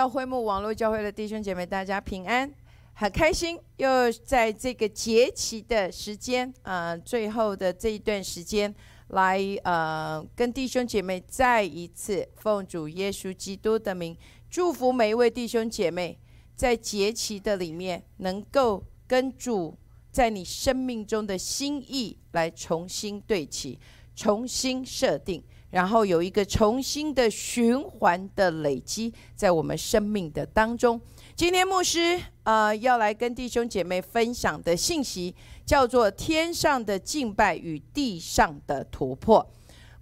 会荣耀会幕网络教会的弟兄姐妹，大家平安，很开心又在这个节期的时间，呃，最后的这一段时间，来呃跟弟兄姐妹再一次奉主耶稣基督的名，祝福每一位弟兄姐妹，在节期的里面，能够跟主在你生命中的心意来重新对齐，重新设定。然后有一个重新的循环的累积，在我们生命的当中。今天牧师呃要来跟弟兄姐妹分享的信息，叫做“天上的敬拜与地上的突破”。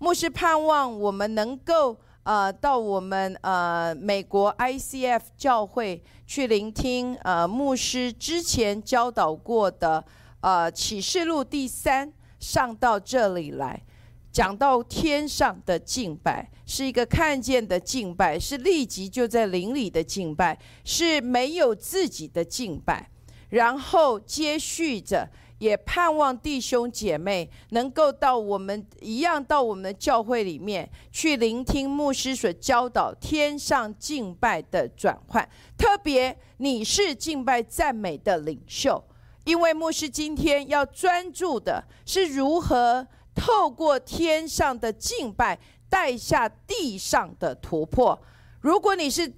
牧师盼望我们能够呃到我们呃美国 ICF 教会去聆听呃牧师之前教导过的呃启示录第三上到这里来。讲到天上的敬拜，是一个看见的敬拜，是立即就在灵里的敬拜，是没有自己的敬拜。然后接续着，也盼望弟兄姐妹能够到我们一样到我们教会里面去聆听牧师所教导天上敬拜的转换。特别你是敬拜赞美的领袖，因为牧师今天要专注的是如何。透过天上的敬拜，带下地上的突破。如果你是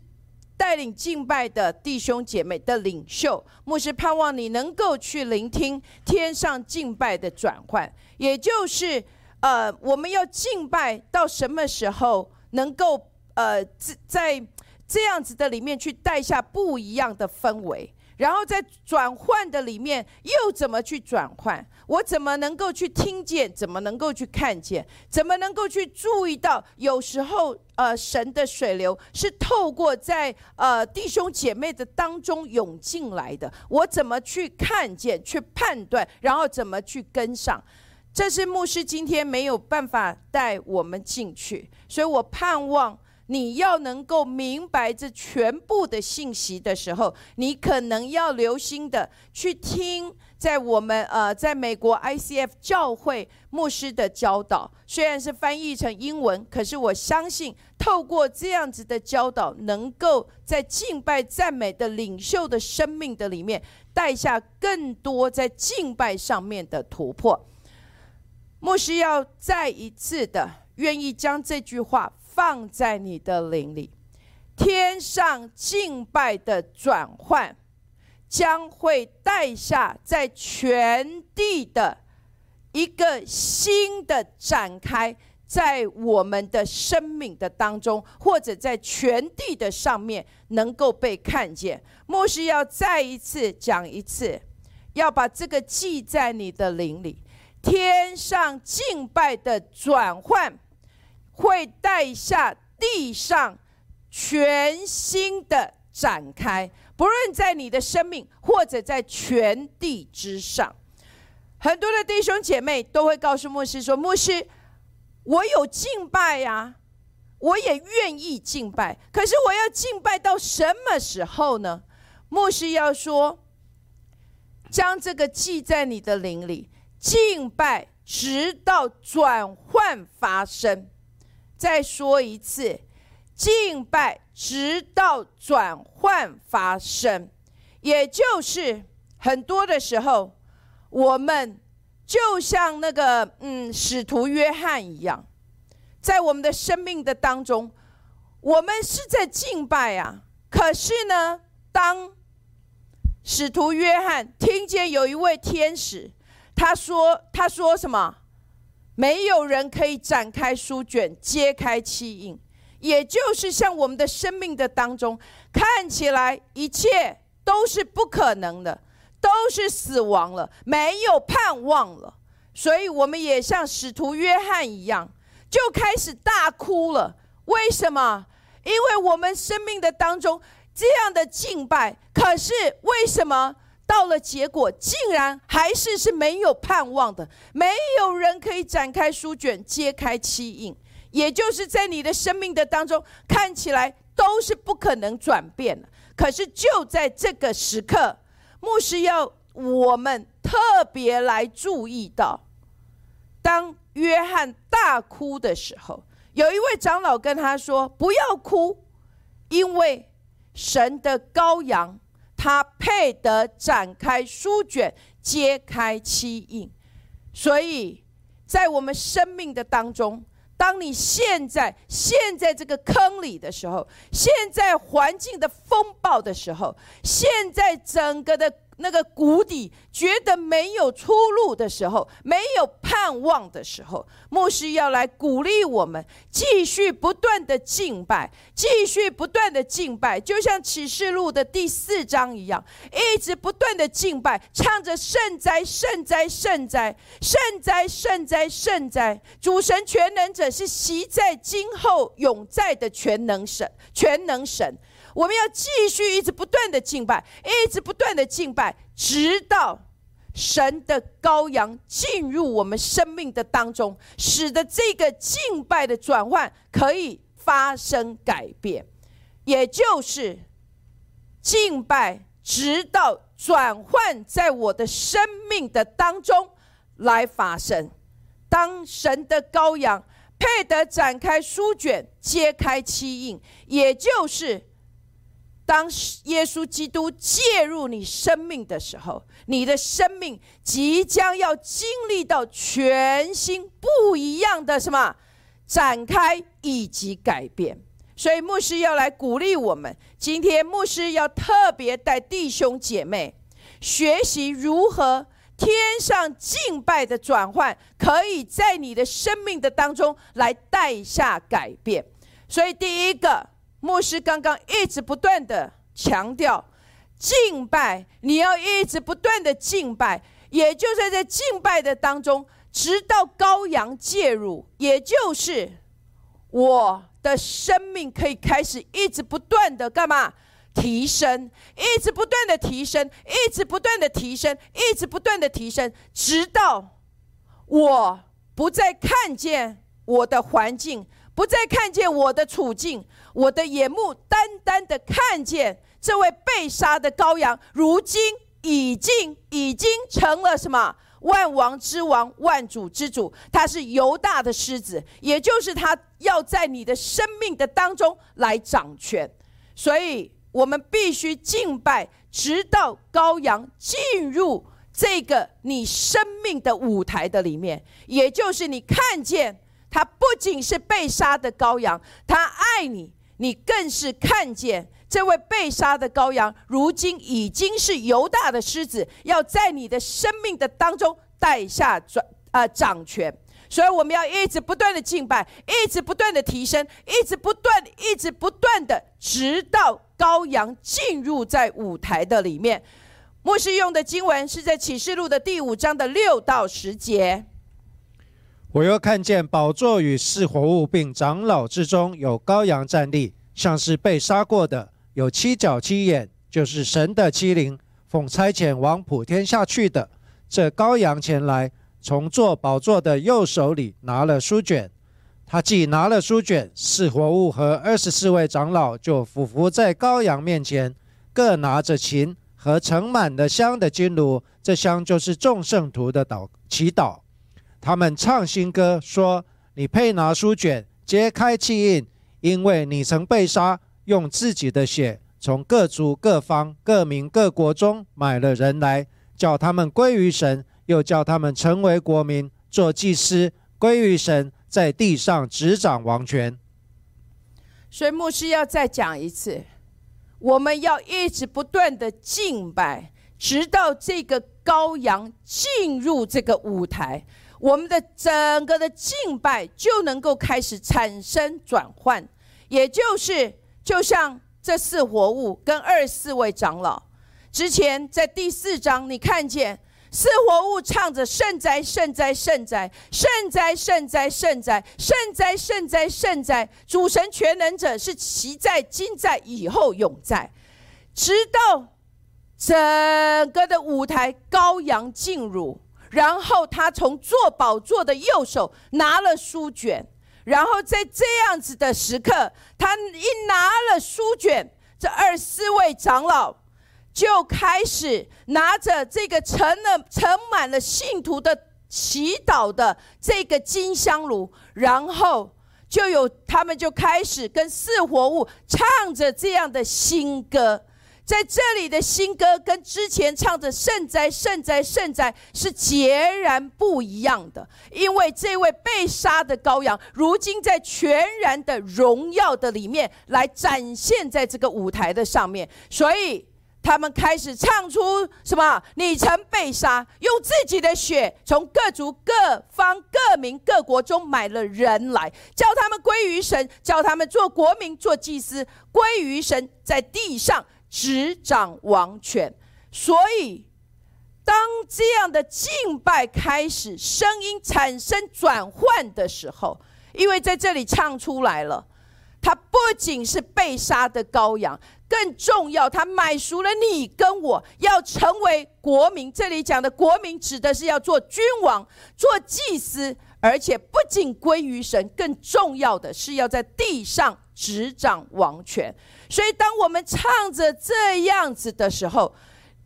带领敬拜的弟兄姐妹的领袖，牧师盼望你能够去聆听天上敬拜的转换，也就是呃，我们要敬拜到什么时候，能够呃在这样子的里面去带下不一样的氛围。然后在转换的里面，又怎么去转换？我怎么能够去听见？怎么能够去看见？怎么能够去注意到？有时候，呃，神的水流是透过在呃弟兄姐妹的当中涌进来的。我怎么去看见、去判断？然后怎么去跟上？这是牧师今天没有办法带我们进去，所以我盼望。你要能够明白这全部的信息的时候，你可能要留心的去听，在我们呃，在美国 ICF 教会牧师的教导，虽然是翻译成英文，可是我相信透过这样子的教导，能够在敬拜赞美的领袖的生命的里面，带下更多在敬拜上面的突破。牧师要再一次的愿意将这句话。放在你的灵里，天上敬拜的转换将会带下在全地的一个新的展开，在我们的生命的当中，或者在全地的上面能够被看见。牧师要再一次讲一次，要把这个记在你的灵里，天上敬拜的转换。会带下地上全新的展开，不论在你的生命或者在全地之上，很多的弟兄姐妹都会告诉牧师说：“牧师，我有敬拜呀，我也愿意敬拜，可是我要敬拜到什么时候呢？”牧师要说：“将这个记在你的灵里，敬拜直到转换发生。”再说一次，敬拜直到转换发生，也就是很多的时候，我们就像那个嗯使徒约翰一样，在我们的生命的当中，我们是在敬拜啊。可是呢，当使徒约翰听见有一位天使，他说：“他说什么？”没有人可以展开书卷，揭开气印，也就是像我们的生命的当中，看起来一切都是不可能的，都是死亡了，没有盼望了。所以我们也像使徒约翰一样，就开始大哭了。为什么？因为我们生命的当中这样的敬拜，可是为什么？到了结果，竟然还是是没有盼望的，没有人可以展开书卷，揭开七印，也就是在你的生命的当中，看起来都是不可能转变的。可是就在这个时刻，牧师要我们特别来注意到，当约翰大哭的时候，有一位长老跟他说：“不要哭，因为神的羔羊，配得展开书卷，揭开七印。所以在我们生命的当中，当你现在陷在这个坑里的时候，现在环境的风暴的时候，现在整个的。那个谷底觉得没有出路的时候，没有盼望的时候，牧师要来鼓励我们，继续不断的敬拜，继续不断的敬拜，就像启示录的第四章一样，一直不断的敬拜，唱着圣哉圣哉圣哉圣哉圣哉圣哉，主神全能者是习在今后永在的全能神，全能神。我们要继续一直不断的敬拜，一直不断的敬拜，直到神的羔羊进入我们生命的当中，使得这个敬拜的转换可以发生改变，也就是敬拜，直到转换在我的生命的当中来发生。当神的羔羊配得展开书卷，揭开七印，也就是。当耶稣基督介入你生命的时候，你的生命即将要经历到全新不一样的什么展开以及改变。所以牧师要来鼓励我们，今天牧师要特别带弟兄姐妹学习如何天上敬拜的转换，可以在你的生命的当中来带下改变。所以第一个。牧师刚刚一直不断的强调敬拜，你要一直不断的敬拜，也就在这敬拜的当中，直到羔羊介入，也就是我的生命可以开始一直不断的干嘛？提升，一直不断的提升，一直不断的提升，一直不断的提升，直到我不再看见我的环境，不再看见我的处境。我的眼目单单的看见这位被杀的羔羊，如今已经已经成了什么万王之王、万主之主。他是犹大的狮子，也就是他要在你的生命的当中来掌权。所以我们必须敬拜，直到羔羊进入这个你生命的舞台的里面，也就是你看见他不仅是被杀的羔羊，他爱你。你更是看见这位被杀的羔羊，如今已经是犹大的狮子，要在你的生命的当中带下转呃掌权。所以我们要一直不断的敬拜，一直不断的提升，一直不断一直不断的，直到羔羊进入在舞台的里面。牧师用的经文是在启示录的第五章的六到十节。我又看见宝座与四活物，并长老之中有羔羊站立，像是被杀过的，有七角七眼，就是神的七灵，奉差遣往普天下去的。这羔羊前来，从坐宝座的右手里拿了书卷。他既拿了书卷，四活物和二十四位长老就俯伏在羔羊面前，各拿着琴和盛满的香的金炉，这香就是众圣徒的祷祈祷。他们唱新歌，说：“你配拿书卷，揭开气印，因为你曾被杀，用自己的血从各族、各方、各民、各国中买了人来，叫他们归于神，又叫他们成为国民，做祭司，归于神，在地上执掌王权。”所以牧师要再讲一次，我们要一直不断的敬拜，直到这个羔羊进入这个舞台。我们的整个的敬拜就能够开始产生转换，也就是就像这四活物跟二十四位长老，之前在第四章你看见四活物唱着圣哉圣哉圣哉圣哉圣哉圣哉圣哉圣哉圣哉，主神全能者是其在今在以后永在，直到整个的舞台羔羊进入。然后他从坐宝座的右手拿了书卷，然后在这样子的时刻，他一拿了书卷，这二十四位长老就开始拿着这个盛了盛满了信徒的祈祷的这个金香炉，然后就有他们就开始跟四活物唱着这样的新歌。在这里的新歌跟之前唱着圣哉圣哉圣哉是截然不一样的，因为这位被杀的羔羊，如今在全然的荣耀的里面来展现在这个舞台的上面，所以他们开始唱出什么？你曾被杀，用自己的血从各族、各方、各民、各国中买了人来，叫他们归于神，叫他们做国民、做祭司，归于神，在地上。执掌王权，所以当这样的敬拜开始，声音产生转换的时候，因为在这里唱出来了，他不仅是被杀的羔羊，更重要，他买赎了你跟我，要成为国民。这里讲的国民，指的是要做君王、做祭司，而且不仅归于神，更重要的是要在地上执掌王权。所以，当我们唱着这样子的时候，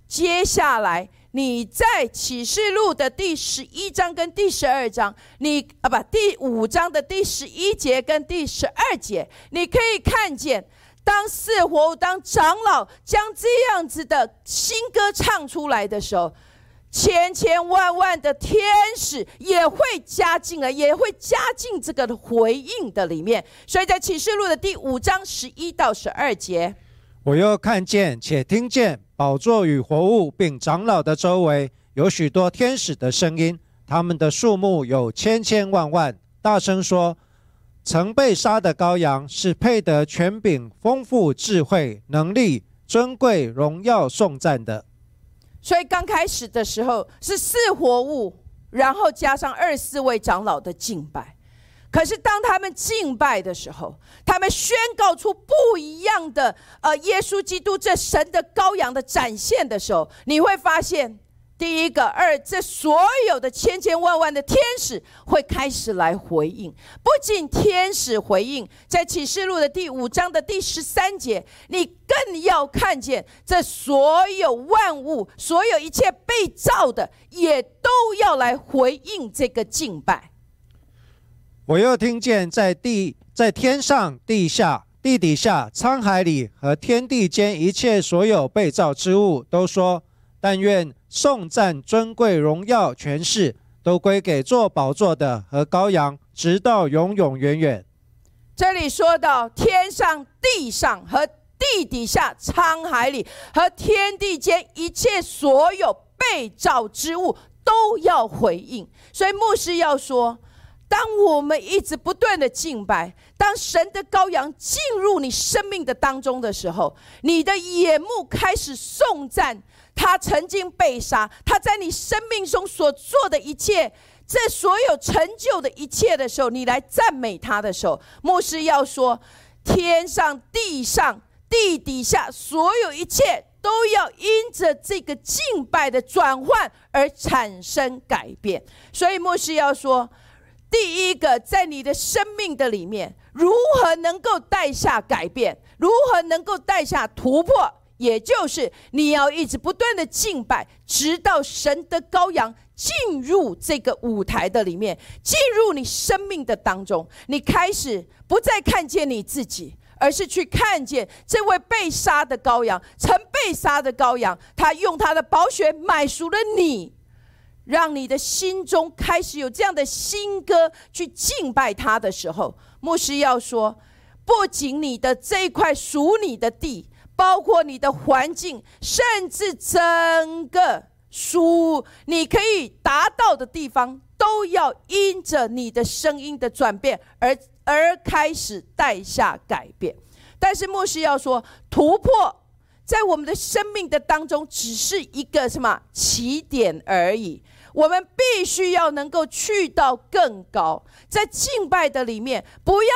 接下来你在启示录的第十一章跟第十二章，你啊不，第五章的第十一节跟第十二节，你可以看见，当四活当长老将这样子的新歌唱出来的时候。千千万万的天使也会加进来，也会加进这个回应的里面。所以在启示录的第五章十一到十二节，我又看见且听见宝座与活物并长老的周围有许多天使的声音，他们的数目有千千万万，大声说：“曾被杀的羔羊是配得权柄、丰富、智慧、能力、尊贵、荣耀、颂赞的。”所以刚开始的时候是四活物，然后加上二四位长老的敬拜。可是当他们敬拜的时候，他们宣告出不一样的呃耶稣基督这神的羔羊的展现的时候，你会发现。第一个，二，这所有的千千万万的天使会开始来回应。不仅天使回应，在启示录的第五章的第十三节，你更要看见这所有万物，所有一切被造的，也都要来回应这个敬拜。我又听见在地、在天上、地下、地底下、沧海里和天地间一切所有被造之物，都说：但愿。颂赞、尊贵、荣耀、权势，都归给坐宝座的和羔羊，直到永永远远。这里说到天上、地上和地底下、沧海里和天地间一切所有被造之物都要回应。所以牧师要说：当我们一直不断的敬拜，当神的羔羊进入你生命的当中的时候，你的眼目开始颂赞。他曾经被杀，他在你生命中所做的一切，这所有成就的一切的时候，你来赞美他的时候，牧师要说：天上、地上、地底下所有一切，都要因着这个敬拜的转换而产生改变。所以牧师要说：第一个，在你的生命的里面，如何能够带下改变？如何能够带下突破？也就是你要一直不断的敬拜，直到神的羔羊进入这个舞台的里面，进入你生命的当中，你开始不再看见你自己，而是去看见这位被杀的羔羊，曾被杀的羔羊，他用他的宝血买赎了你，让你的心中开始有这样的新歌去敬拜他的时候，牧师要说，不仅你的这块属你的地。包括你的环境，甚至整个书，你可以达到的地方，都要因着你的声音的转变而而开始带下改变。但是牧师要说，突破在我们的生命的当中，只是一个什么起点而已。我们必须要能够去到更高，在敬拜的里面，不要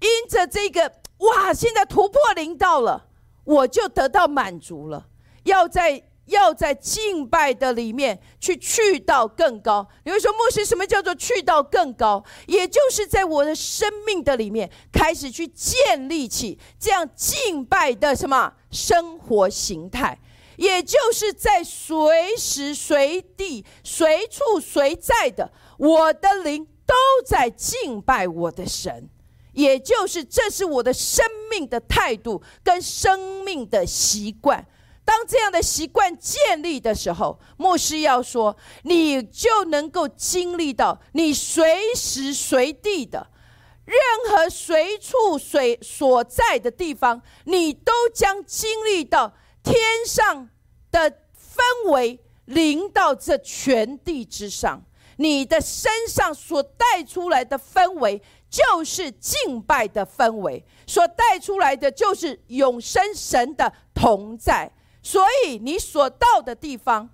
因着这个哇，现在突破临到了。我就得到满足了。要在要在敬拜的里面去去到更高。你会说牧师，什么叫做去到更高？也就是在我的生命的里面开始去建立起这样敬拜的什么生活形态，也就是在随时随地、随处随在的我的灵都在敬拜我的神，也就是这是我的生命的态度跟生命的习惯。当这样的习惯建立的时候，牧师要说，你就能够经历到你随时随地的。任何随处随所在的地方，你都将经历到天上的氛围临到这全地之上。你的身上所带出来的氛围，就是敬拜的氛围，所带出来的就是永生神的同在。所以，你所到的地方，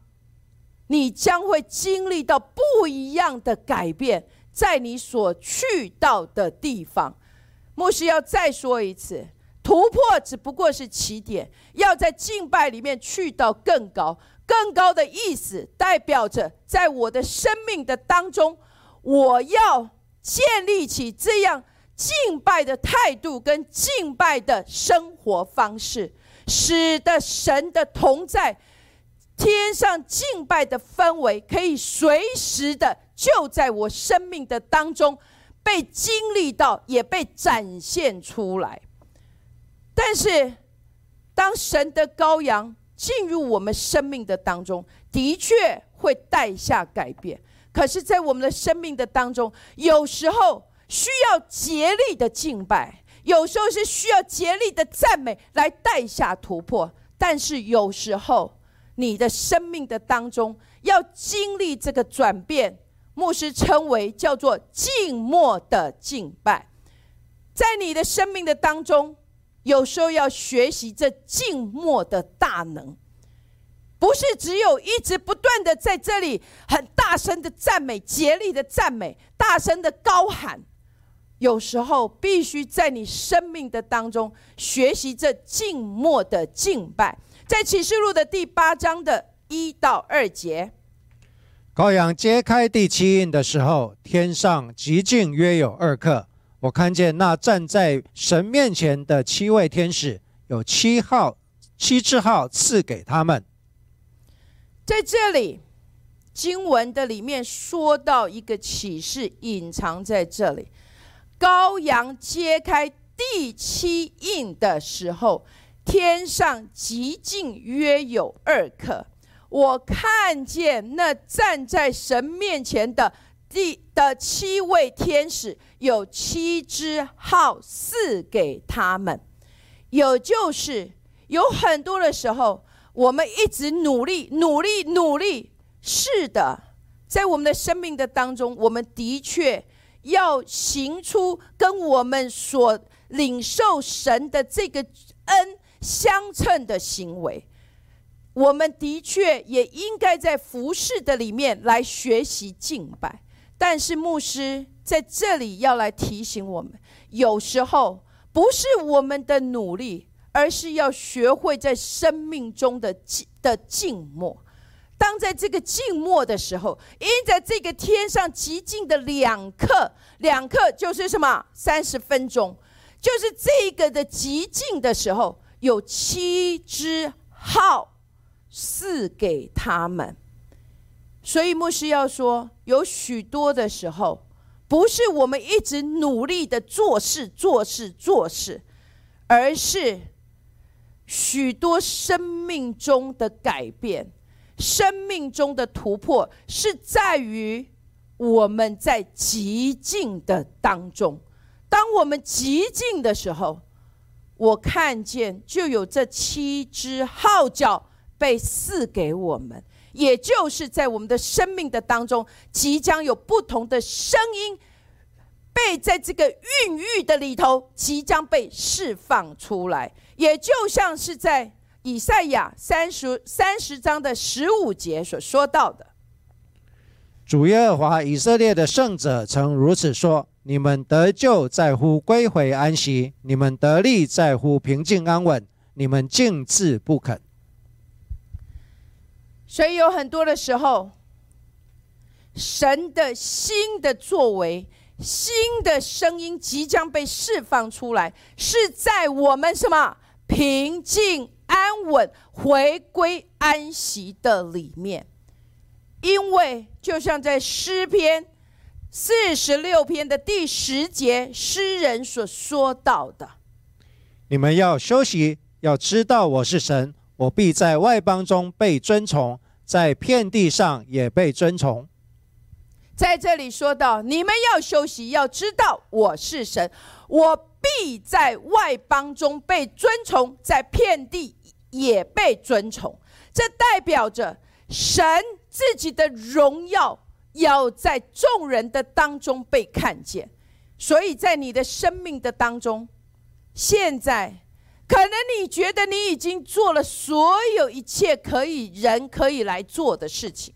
你将会经历到不一样的改变。在你所去到的地方，牧师要再说一次，突破只不过是起点，要在敬拜里面去到更高、更高的意思，代表着在我的生命的当中，我要建立起这样敬拜的态度跟敬拜的生活方式，使得神的同在。天上敬拜的氛围，可以随时的就在我生命的当中被经历到，也被展现出来。但是，当神的羔羊进入我们生命的当中，的确会带下改变。可是，在我们的生命的当中，有时候需要竭力的敬拜，有时候是需要竭力的赞美来带下突破。但是，有时候。你的生命的当中要经历这个转变，牧师称为叫做静默的敬拜。在你的生命的当中，有时候要学习这静默的大能，不是只有一直不断的在这里很大声的赞美、竭力的赞美、大声的高喊。有时候必须在你生命的当中学习这静默的敬拜。在启示录的第八章的一到二节，羔羊揭开第七印的时候，天上极静约有二刻。我看见那站在神面前的七位天使，有七号七支号赐给他们。在这里经文的里面说到一个启示，隐藏在这里。羔羊揭开第七印的时候。天上极静约有二刻，我看见那站在神面前的第的七位天使，有七只号赐给他们。有就是有很多的时候，我们一直努力、努力、努力。是的，在我们的生命的当中，我们的确要行出跟我们所领受神的这个恩。相称的行为，我们的确也应该在服饰的里面来学习敬拜。但是牧师在这里要来提醒我们，有时候不是我们的努力，而是要学会在生命中的静的静默。当在这个静默的时候，因在这个天上极静的两刻，两刻就是什么？三十分钟，就是这个的极静的时候。有七支号赐给他们，所以牧师要说，有许多的时候，不是我们一直努力的做事、做事、做事，而是许多生命中的改变、生命中的突破，是在于我们在极静的当中。当我们极静的时候。我看见就有这七只号角被赐给我们，也就是在我们的生命的当中，即将有不同的声音被在这个孕育的里头即将被释放出来，也就像是在以赛亚三十三十章的十五节所说到的：“主耶和华以色列的圣者曾如此说。”你们得救在乎归回安息，你们得力在乎平静安稳，你们静自不肯。所以有很多的时候，神的新的作为、新的声音即将被释放出来，是在我们什么平静安稳、回归安息的里面。因为就像在诗篇。四十六篇的第十节，诗人所说到的。你们要休息，要知道我是神，我必在外邦中被尊崇，在遍地上也被尊崇。在这里说到，你们要休息，要知道我是神，我必在外邦中被尊崇，在遍地也被尊崇。这代表着神自己的荣耀。要在众人的当中被看见，所以在你的生命的当中，现在可能你觉得你已经做了所有一切可以人可以来做的事情，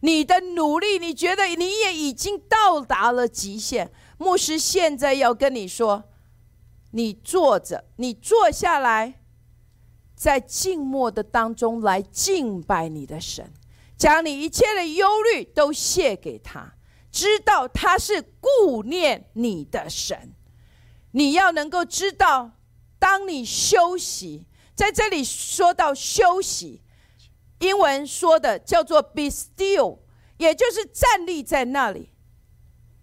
你的努力，你觉得你也已经到达了极限。牧师现在要跟你说，你坐着，你坐下来，在静默的当中来敬拜你的神。将你一切的忧虑都卸给他，知道他是顾念你的神。你要能够知道，当你休息，在这里说到休息，英文说的叫做 “be still”，也就是站立在那里，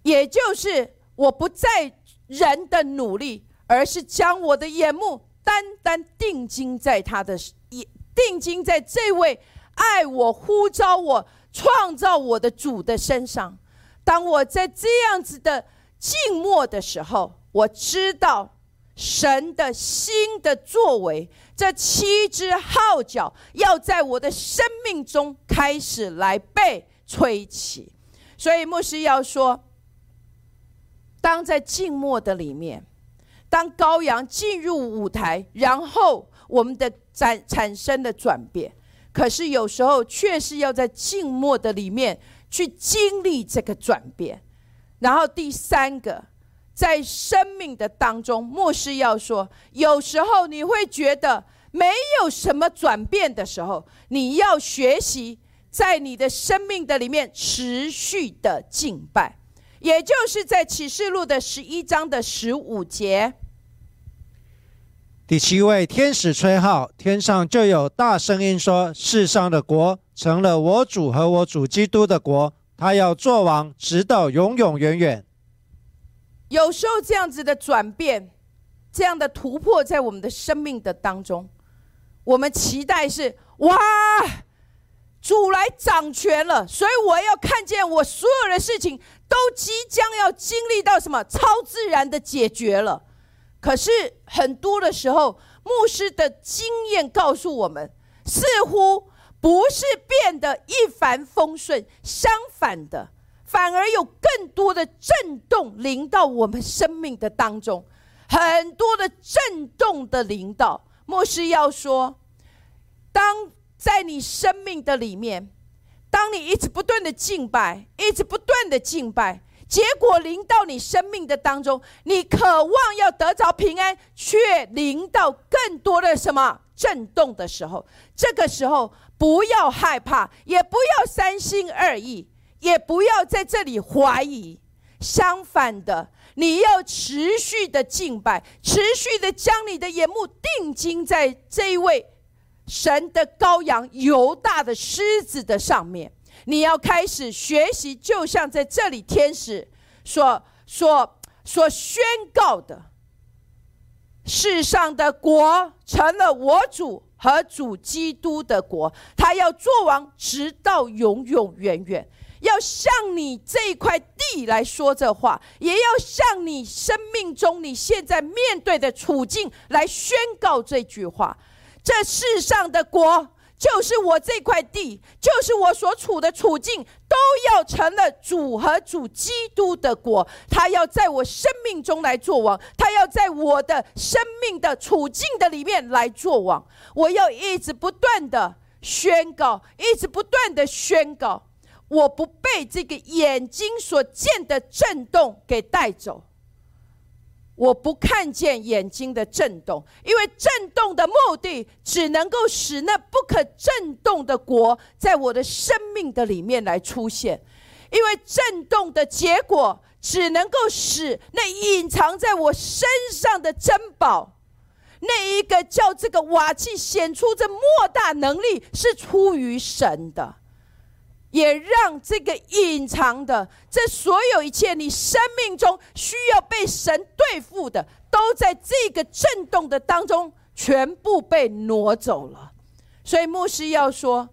也就是我不在人的努力，而是将我的眼目单单定睛在他的眼，定睛在这位。爱我、呼召我、创造我的主的身上。当我在这样子的静默的时候，我知道神的新的作为，这七只号角要在我的生命中开始来被吹起。所以牧师要说：当在静默的里面，当羔羊进入舞台，然后我们的产产生的转变。可是有时候，却是要在静默的里面去经历这个转变。然后第三个，在生命的当中，牧师要说，有时候你会觉得没有什么转变的时候，你要学习在你的生命的里面持续的敬拜，也就是在启示录的十一章的十五节。第七位天使吹号，天上就有大声音说：“世上的国成了我主和我主基督的国，他要做王，直到永永远远。”有时候这样子的转变，这样的突破，在我们的生命的当中，我们期待是：哇，主来掌权了，所以我要看见我所有的事情都即将要经历到什么超自然的解决了。可是很多的时候，牧师的经验告诉我们，似乎不是变得一帆风顺，相反的，反而有更多的震动临到我们生命的当中，很多的震动的领导。牧师要说，当在你生命的里面，当你一直不断的敬拜，一直不断的敬拜。结果临到你生命的当中，你渴望要得着平安，却临到更多的什么震动的时候，这个时候不要害怕，也不要三心二意，也不要在这里怀疑。相反的，你要持续的敬拜，持续的将你的眼目定睛在这一位神的羔羊犹大的狮子的上面。你要开始学习，就像在这里天使所所所宣告的：世上的国成了我主和主基督的国，他要做王，直到永永远远。要向你这块地来说这话，也要向你生命中你现在面对的处境来宣告这句话：这世上的国。就是我这块地，就是我所处的处境，都要成了主和主基督的国。他要在我生命中来做王，他要在我的生命的处境的里面来做王。我要一直不断的宣告，一直不断的宣告，我不被这个眼睛所见的震动给带走。我不看见眼睛的震动，因为震动的目的只能够使那不可震动的国在我的生命的里面来出现，因为震动的结果只能够使那隐藏在我身上的珍宝，那一个叫这个瓦器显出这莫大能力是出于神的。也让这个隐藏的这所有一切，你生命中需要被神对付的，都在这个震动的当中全部被挪走了。所以牧师要说。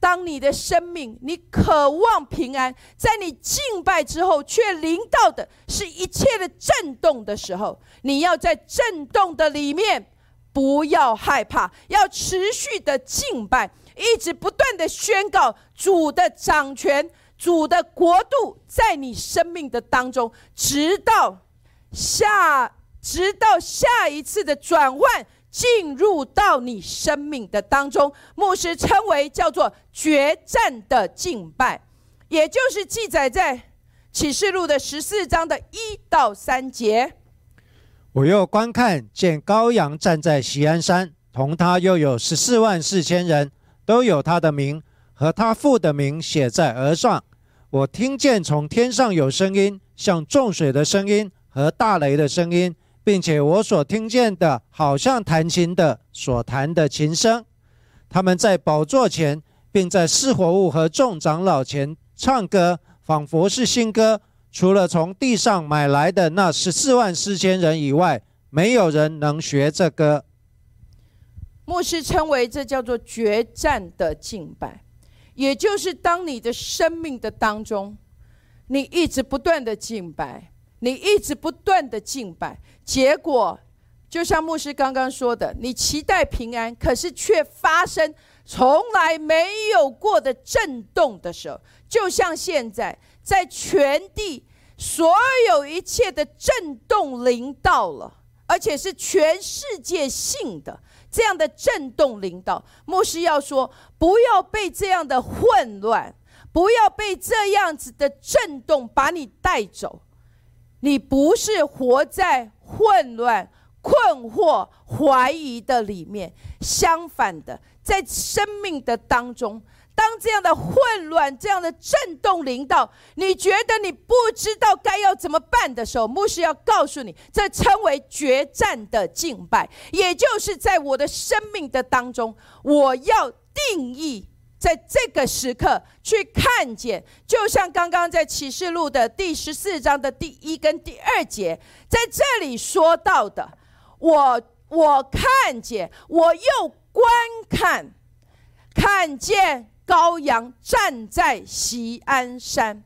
当你的生命，你渴望平安，在你敬拜之后，却临到的是一切的震动的时候，你要在震动的里面，不要害怕，要持续的敬拜，一直不断的宣告主的掌权，主的国度在你生命的当中，直到下，直到下一次的转换。进入到你生命的当中，牧师称为叫做决战的敬拜，也就是记载在启示录的十四章的一到三节。我又观看，见羔羊站在锡安山，同他又有十四万四千人，都有他的名和他父的名写在额上。我听见从天上有声音，像众水的声音和大雷的声音。并且我所听见的，好像弹琴的所弹的琴声。他们在宝座前，并在四活物和众长老前唱歌，仿佛是新歌。除了从地上买来的那十四万四千人以外，没有人能学这歌。牧师称为这叫做决战的敬拜，也就是当你的生命的当中，你一直不断的敬拜。你一直不断的敬拜，结果就像牧师刚刚说的，你期待平安，可是却发生从来没有过的震动的时候，就像现在在全地所有一切的震动临到了，而且是全世界性的这样的震动领导。牧师要说，不要被这样的混乱，不要被这样子的震动把你带走。你不是活在混乱、困惑、怀疑的里面，相反的，在生命的当中，当这样的混乱、这样的震动临到，你觉得你不知道该要怎么办的时候，牧师要告诉你，这称为决战的敬拜，也就是在我的生命的当中，我要定义。在这个时刻去看见，就像刚刚在启示录的第十四章的第一跟第二节，在这里说到的，我我看见，我又观看，看见羔羊站在锡安山，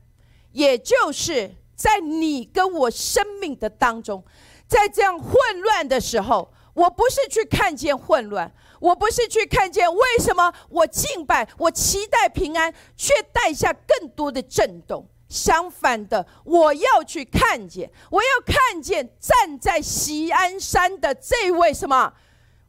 也就是在你跟我生命的当中，在这样混乱的时候，我不是去看见混乱。我不是去看见为什么我敬拜，我期待平安，却带下更多的震动。相反的，我要去看见，我要看见站在锡安山的这位什么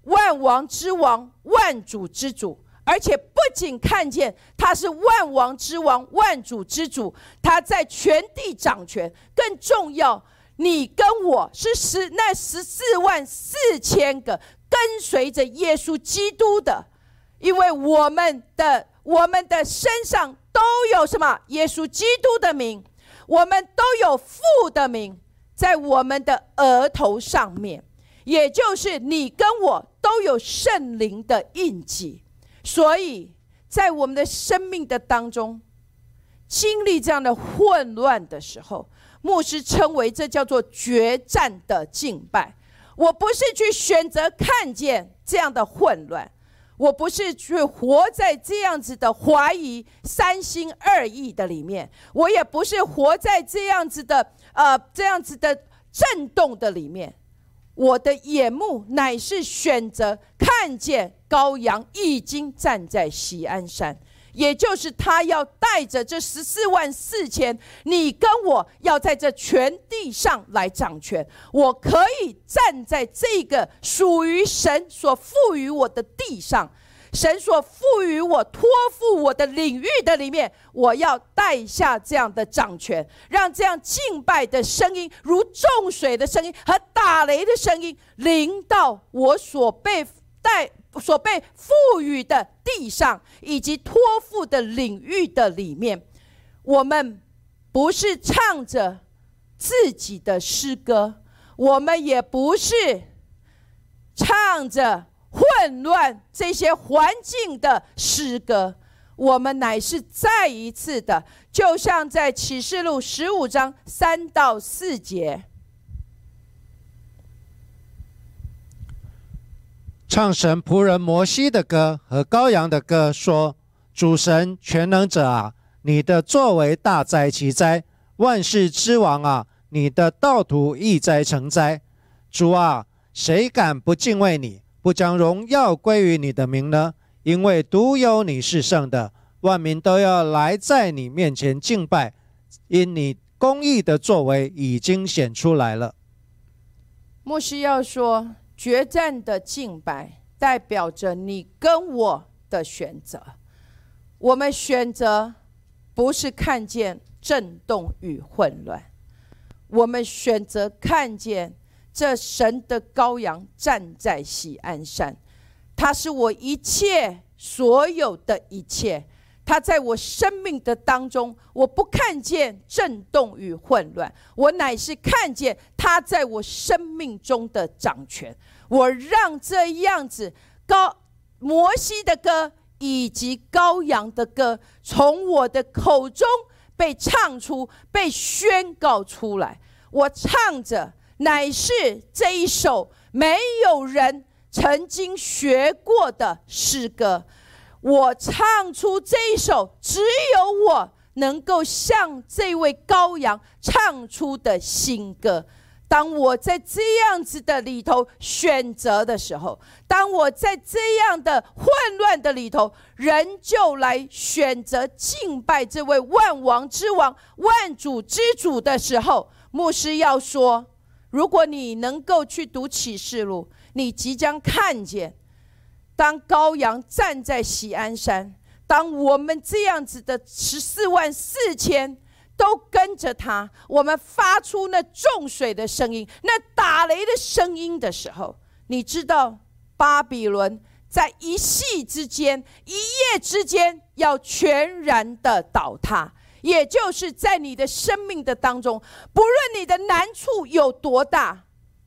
万王之王、万主之主，而且不仅看见他是万王之王、万主之主，他在全地掌权。更重要，你跟我是十那十四万四千个。跟随着耶稣基督的，因为我们的我们的身上都有什么？耶稣基督的名，我们都有父的名在我们的额头上面，也就是你跟我都有圣灵的印记。所以在我们的生命的当中，经历这样的混乱的时候，牧师称为这叫做决战的敬拜。我不是去选择看见这样的混乱，我不是去活在这样子的怀疑、三心二意的里面，我也不是活在这样子的呃这样子的震动的里面。我的眼目乃是选择看见羔羊已经站在西安山。也就是他要带着这十四万四千，你跟我要在这全地上来掌权。我可以站在这个属于神所赋予我的地上，神所赋予我托付我的领域的里面，我要带下这样的掌权，让这样敬拜的声音，如众水的声音和打雷的声音，临到我所被带。所被赋予的地上，以及托付的领域的里面，我们不是唱着自己的诗歌，我们也不是唱着混乱这些环境的诗歌，我们乃是再一次的，就像在启示录十五章三到四节，唱神仆人摩西的歌和羔羊的歌，说：“主神全能者啊，你的作为大哉奇哉！万世之王啊，你的道途易哉成哉！主啊，谁敢不敬畏你，不将荣耀归于你的名呢？因为独有你是圣的，万民都要来在你面前敬拜，因你公义的作为已经显出来了。”牧师要说。决战的敬拜代表着你跟我的选择。我们选择不是看见震动与混乱，我们选择看见这神的羔羊站在喜安山，他是我一切所有的一切。他在我生命的当中，我不看见震动与混乱，我乃是看见他在我生命中的掌权。我让这样子高摩西的歌以及羔羊的歌从我的口中被唱出、被宣告出来。我唱着，乃是这一首没有人曾经学过的诗歌。我唱出这一首，只有我能够向这位羔羊唱出的新歌。当我在这样子的里头选择的时候，当我在这样的混乱的里头，人就来选择敬拜这位万王之王、万主之主的时候，牧师要说：如果你能够去读启示录，你即将看见。当羔羊站在喜安山，当我们这样子的十四万四千都跟着他，我们发出那重水的声音、那打雷的声音的时候，你知道巴比伦在一夕之间、一夜之间要全然的倒塌，也就是在你的生命的当中，不论你的难处有多大。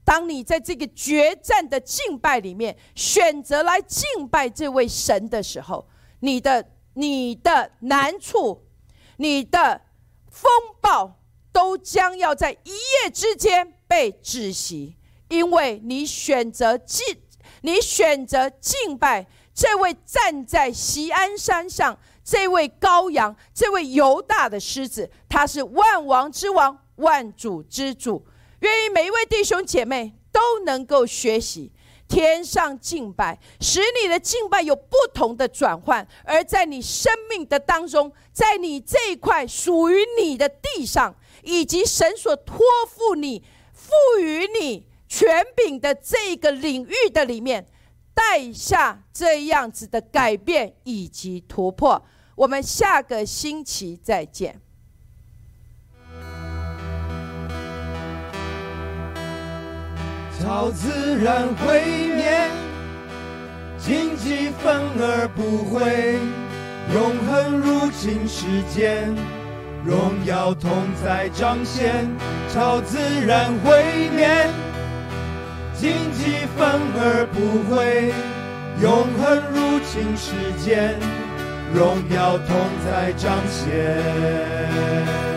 当你在这个决战的敬拜里面选择来敬拜这位神的时候，你的你的难处、你的风暴都将要在一夜之间被窒息，因为你选择敬，你选择敬拜这位站在锡安山上这位羔羊，这位犹大的狮子，他是万王之王，万主之主。愿意每一位弟兄姐妹都能够学习天上敬拜，使你的敬拜有不同的转换，而在你生命的当中，在你这一块属于你的地上，以及神所托付你、赋予你权柄的这个领域的里面，带下这样子的改变以及突破。我们下个星期再见。超自然毁灭，荆棘反而不会，永恒入侵世间，荣耀同在彰显。超自然毁灭，荆棘反而不会，永恒入侵世间，荣耀同在彰显。